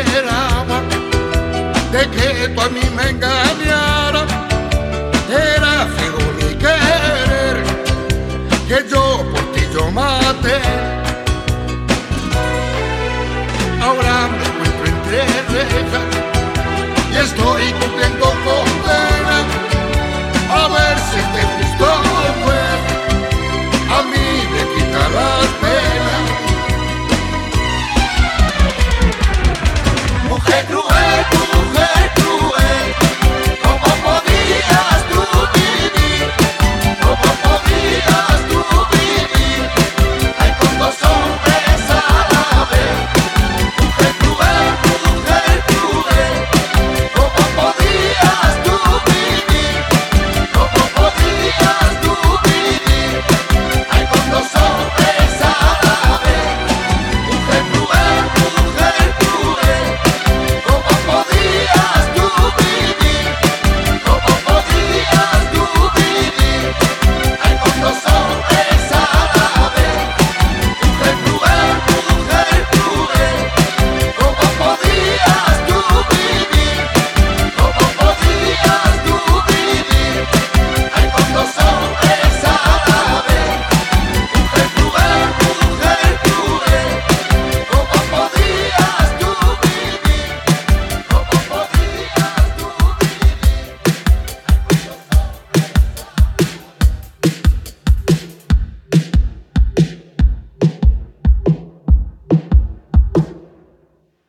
esperaba de que tú a mí me engañas